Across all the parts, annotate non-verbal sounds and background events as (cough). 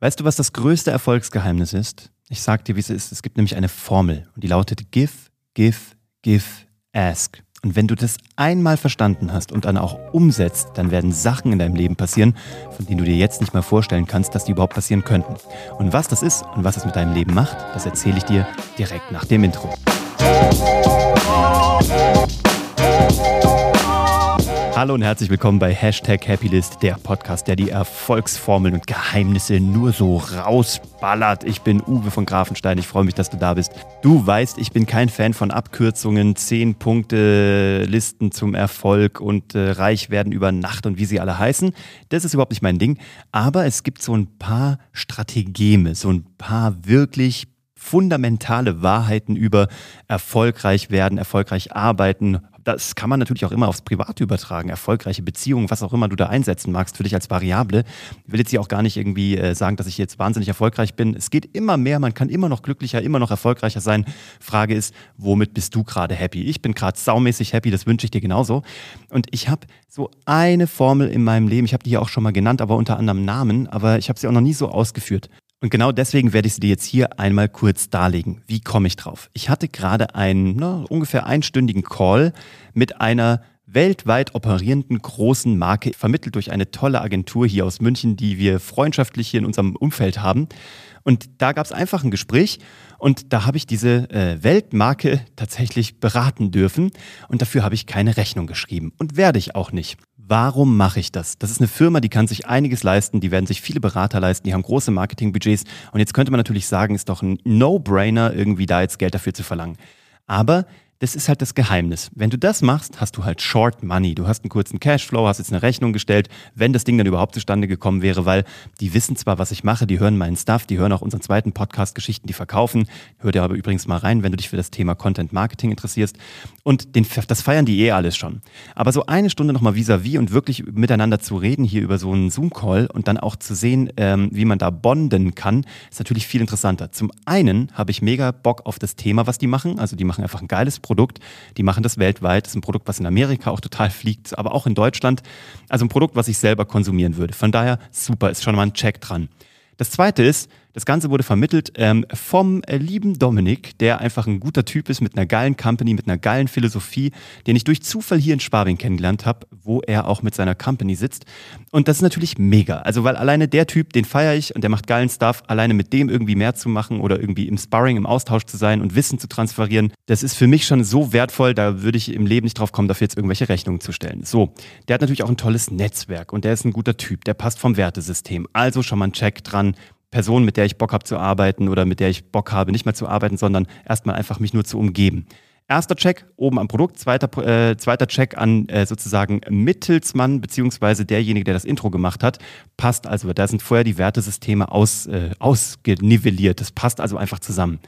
Weißt du, was das größte Erfolgsgeheimnis ist? Ich sag dir, wie es ist. Es gibt nämlich eine Formel und die lautet Give, Give, Give, Ask. Und wenn du das einmal verstanden hast und dann auch umsetzt, dann werden Sachen in deinem Leben passieren, von denen du dir jetzt nicht mal vorstellen kannst, dass die überhaupt passieren könnten. Und was das ist und was es mit deinem Leben macht, das erzähle ich dir direkt nach dem Intro. Hallo und herzlich willkommen bei Hashtag Happylist, der Podcast, der die Erfolgsformeln und Geheimnisse nur so rausballert. Ich bin Uwe von Grafenstein, ich freue mich, dass du da bist. Du weißt, ich bin kein Fan von Abkürzungen, 10 Punkte Listen zum Erfolg und äh, reich werden über Nacht und wie sie alle heißen. Das ist überhaupt nicht mein Ding. Aber es gibt so ein paar Strategeme, so ein paar wirklich fundamentale Wahrheiten über erfolgreich werden, erfolgreich arbeiten, das kann man natürlich auch immer aufs Private übertragen. Erfolgreiche Beziehungen, was auch immer du da einsetzen magst für dich als Variable. Ich will jetzt hier auch gar nicht irgendwie äh, sagen, dass ich jetzt wahnsinnig erfolgreich bin. Es geht immer mehr, man kann immer noch glücklicher, immer noch erfolgreicher sein. Frage ist, womit bist du gerade happy? Ich bin gerade saumäßig happy, das wünsche ich dir genauso. Und ich habe so eine Formel in meinem Leben, ich habe die hier auch schon mal genannt, aber unter anderem Namen, aber ich habe sie auch noch nie so ausgeführt. Und genau deswegen werde ich sie dir jetzt hier einmal kurz darlegen. Wie komme ich drauf? Ich hatte gerade einen na, ungefähr einstündigen Call mit einer weltweit operierenden großen Marke, vermittelt durch eine tolle Agentur hier aus München, die wir freundschaftlich hier in unserem Umfeld haben. Und da gab es einfach ein Gespräch und da habe ich diese äh, Weltmarke tatsächlich beraten dürfen und dafür habe ich keine Rechnung geschrieben und werde ich auch nicht. Warum mache ich das? Das ist eine Firma, die kann sich einiges leisten, die werden sich viele Berater leisten, die haben große Marketingbudgets und jetzt könnte man natürlich sagen, ist doch ein No-Brainer, irgendwie da jetzt Geld dafür zu verlangen. Aber das ist halt das Geheimnis. Wenn du das machst, hast du halt Short Money. Du hast einen kurzen Cashflow, hast jetzt eine Rechnung gestellt, wenn das Ding dann überhaupt zustande gekommen wäre, weil die wissen zwar, was ich mache, die hören meinen Stuff, die hören auch unseren zweiten Podcast Geschichten, die verkaufen. Hör dir aber übrigens mal rein, wenn du dich für das Thema Content Marketing interessierst. Und den, das feiern die eh alles schon. Aber so eine Stunde nochmal vis-à-vis und wirklich miteinander zu reden hier über so einen Zoom-Call und dann auch zu sehen, ähm, wie man da bonden kann, ist natürlich viel interessanter. Zum einen habe ich mega Bock auf das Thema, was die machen. Also die machen einfach ein geiles Produkt. Die machen das weltweit. Das ist ein Produkt, was in Amerika auch total fliegt, aber auch in Deutschland. Also ein Produkt, was ich selber konsumieren würde. Von daher super, ist schon mal ein Check dran. Das zweite ist, das Ganze wurde vermittelt ähm, vom äh, lieben Dominik, der einfach ein guter Typ ist mit einer geilen Company, mit einer geilen Philosophie, den ich durch Zufall hier in Schwabing kennengelernt habe, wo er auch mit seiner Company sitzt. Und das ist natürlich mega. Also, weil alleine der Typ, den feiere ich und der macht geilen Stuff, alleine mit dem irgendwie mehr zu machen oder irgendwie im Sparring, im Austausch zu sein und Wissen zu transferieren, das ist für mich schon so wertvoll, da würde ich im Leben nicht drauf kommen, dafür jetzt irgendwelche Rechnungen zu stellen. So, der hat natürlich auch ein tolles Netzwerk und der ist ein guter Typ, der passt vom Wertesystem. Also schon mal ein Check dran Person, mit der ich Bock habe zu arbeiten oder mit der ich Bock habe, nicht mehr zu arbeiten, sondern erstmal einfach mich nur zu umgeben. Erster Check oben am Produkt, zweiter, äh, zweiter Check an äh, sozusagen Mittelsmann beziehungsweise derjenige, der das Intro gemacht hat. Passt also, da sind vorher die Wertesysteme aus, äh, ausgenivelliert. Das passt also einfach zusammen.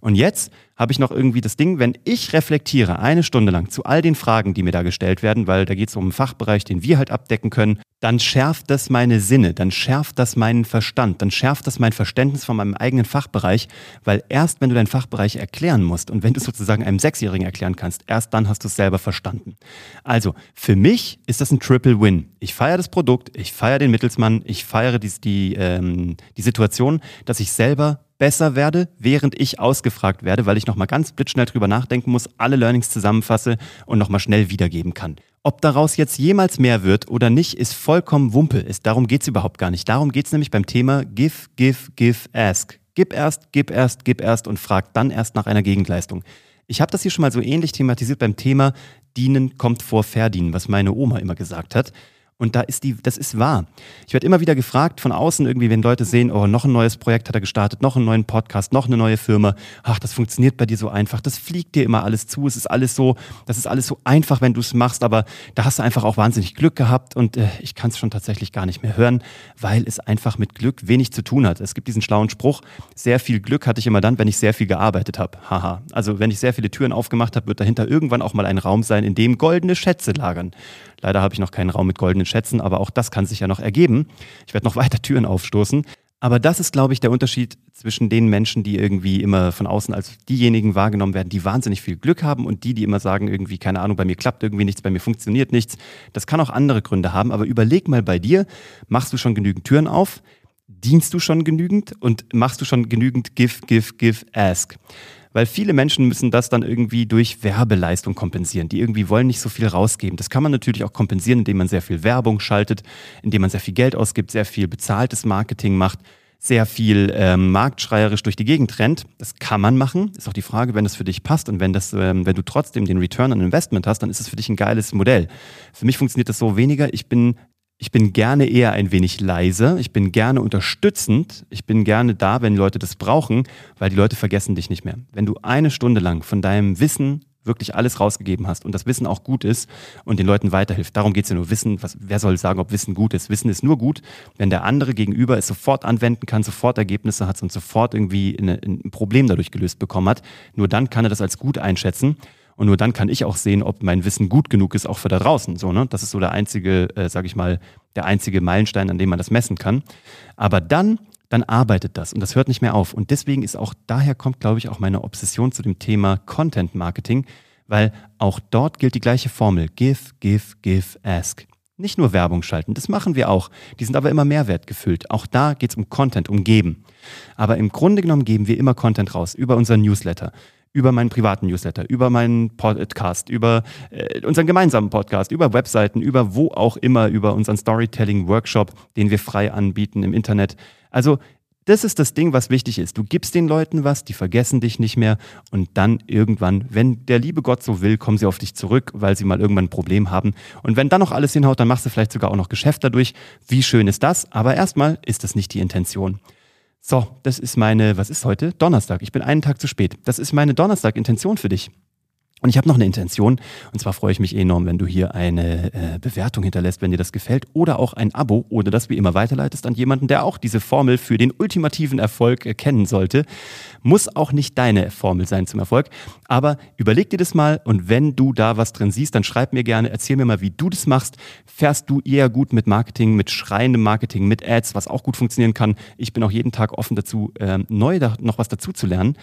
Und jetzt habe ich noch irgendwie das Ding, wenn ich reflektiere eine Stunde lang zu all den Fragen, die mir da gestellt werden, weil da geht es um einen Fachbereich, den wir halt abdecken können, dann schärft das meine Sinne, dann schärft das meinen Verstand, dann schärft das mein Verständnis von meinem eigenen Fachbereich, weil erst wenn du deinen Fachbereich erklären musst und wenn du es sozusagen einem Sechsjährigen erklären kannst, erst dann hast du es selber verstanden. Also für mich ist das ein Triple Win. Ich feiere das Produkt, ich feiere den Mittelsmann, ich feiere die, die, ähm, die Situation, dass ich selber besser werde, während ich ausgefragt werde, weil ich nochmal ganz blitzschnell drüber nachdenken muss, alle Learnings zusammenfasse und nochmal schnell wiedergeben kann. Ob daraus jetzt jemals mehr wird oder nicht, ist vollkommen Wumpe. Ist, darum geht es überhaupt gar nicht. Darum geht es nämlich beim Thema Give, Give, Give, Ask. Gib erst, gib erst, gib erst und frag dann erst nach einer Gegenleistung. Ich habe das hier schon mal so ähnlich thematisiert beim Thema Dienen kommt vor Verdienen, was meine Oma immer gesagt hat. Und da ist die, das ist wahr. Ich werde immer wieder gefragt von außen irgendwie, wenn Leute sehen, oh, noch ein neues Projekt hat er gestartet, noch einen neuen Podcast, noch eine neue Firma. Ach, das funktioniert bei dir so einfach. Das fliegt dir immer alles zu. Es ist alles so, das ist alles so einfach, wenn du es machst. Aber da hast du einfach auch wahnsinnig Glück gehabt und äh, ich kann es schon tatsächlich gar nicht mehr hören, weil es einfach mit Glück wenig zu tun hat. Es gibt diesen schlauen Spruch, sehr viel Glück hatte ich immer dann, wenn ich sehr viel gearbeitet habe. Haha. Also wenn ich sehr viele Türen aufgemacht habe, wird dahinter irgendwann auch mal ein Raum sein, in dem goldene Schätze lagern. Leider habe ich noch keinen Raum mit goldenen Schätzen, aber auch das kann sich ja noch ergeben. Ich werde noch (laughs) weiter Türen aufstoßen. Aber das ist, glaube ich, der Unterschied zwischen den Menschen, die irgendwie immer von außen als diejenigen wahrgenommen werden, die wahnsinnig viel Glück haben und die, die immer sagen, irgendwie, keine Ahnung, bei mir klappt irgendwie nichts, bei mir funktioniert nichts. Das kann auch andere Gründe haben, aber überleg mal bei dir, machst du schon genügend Türen auf? Dienst du schon genügend und machst du schon genügend Give, Give, Give, Ask? Weil viele Menschen müssen das dann irgendwie durch Werbeleistung kompensieren. Die irgendwie wollen nicht so viel rausgeben. Das kann man natürlich auch kompensieren, indem man sehr viel Werbung schaltet, indem man sehr viel Geld ausgibt, sehr viel bezahltes Marketing macht, sehr viel ähm, marktschreierisch durch die Gegend rennt. Das kann man machen. Ist auch die Frage, wenn das für dich passt und wenn, das, ähm, wenn du trotzdem den Return on Investment hast, dann ist es für dich ein geiles Modell. Für mich funktioniert das so weniger. Ich bin ich bin gerne eher ein wenig leise, ich bin gerne unterstützend, ich bin gerne da, wenn Leute das brauchen, weil die Leute vergessen dich nicht mehr. Wenn du eine Stunde lang von deinem Wissen wirklich alles rausgegeben hast und das Wissen auch gut ist und den Leuten weiterhilft. Darum geht es ja nur. Wissen, was, wer soll sagen, ob Wissen gut ist? Wissen ist nur gut, wenn der andere gegenüber es sofort anwenden kann, sofort Ergebnisse hat und sofort irgendwie eine, ein Problem dadurch gelöst bekommen hat. Nur dann kann er das als gut einschätzen. Und nur dann kann ich auch sehen, ob mein Wissen gut genug ist, auch für da draußen. So, ne? Das ist so der einzige, äh, sage ich mal, der einzige Meilenstein, an dem man das messen kann. Aber dann, dann arbeitet das und das hört nicht mehr auf. Und deswegen ist auch, daher kommt, glaube ich, auch meine Obsession zu dem Thema Content Marketing, weil auch dort gilt die gleiche Formel. Give, give, give, ask. Nicht nur Werbung schalten, das machen wir auch. Die sind aber immer Mehrwert gefüllt. Auch da geht es um Content, um Geben. Aber im Grunde genommen geben wir immer Content raus über unseren Newsletter, über meinen privaten Newsletter, über meinen Podcast, über äh, unseren gemeinsamen Podcast, über Webseiten, über wo auch immer, über unseren Storytelling-Workshop, den wir frei anbieten im Internet. Also das ist das Ding, was wichtig ist. Du gibst den Leuten was, die vergessen dich nicht mehr und dann irgendwann, wenn der liebe Gott so will, kommen sie auf dich zurück, weil sie mal irgendwann ein Problem haben. Und wenn dann noch alles hinhaut, dann machst du vielleicht sogar auch noch Geschäft dadurch. Wie schön ist das? Aber erstmal ist das nicht die Intention. So, das ist meine, was ist heute? Donnerstag. Ich bin einen Tag zu spät. Das ist meine Donnerstag-Intention für dich. Und ich habe noch eine Intention, und zwar freue ich mich enorm, wenn du hier eine äh, Bewertung hinterlässt, wenn dir das gefällt, oder auch ein Abo oder das wie immer weiterleitest an jemanden, der auch diese Formel für den ultimativen Erfolg erkennen sollte. Muss auch nicht deine Formel sein zum Erfolg, aber überleg dir das mal und wenn du da was drin siehst, dann schreib mir gerne, erzähl mir mal, wie du das machst. Fährst du eher gut mit Marketing, mit schreiendem Marketing, mit Ads, was auch gut funktionieren kann. Ich bin auch jeden Tag offen dazu, äh, neu da noch was dazu zu lernen.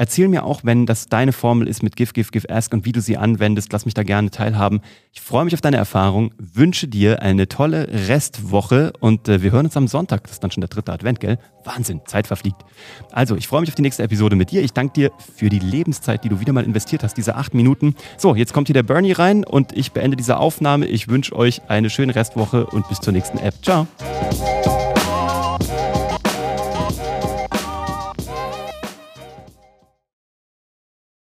Erzähl mir auch, wenn das deine Formel ist mit Give, Give, Give, Ask und wie du sie anwendest. Lass mich da gerne teilhaben. Ich freue mich auf deine Erfahrung, wünsche dir eine tolle Restwoche und äh, wir hören uns am Sonntag. Das ist dann schon der dritte Advent, gell? Wahnsinn, Zeit verfliegt. Also, ich freue mich auf die nächste Episode mit dir. Ich danke dir für die Lebenszeit, die du wieder mal investiert hast, diese acht Minuten. So, jetzt kommt hier der Bernie rein und ich beende diese Aufnahme. Ich wünsche euch eine schöne Restwoche und bis zur nächsten App. Ciao.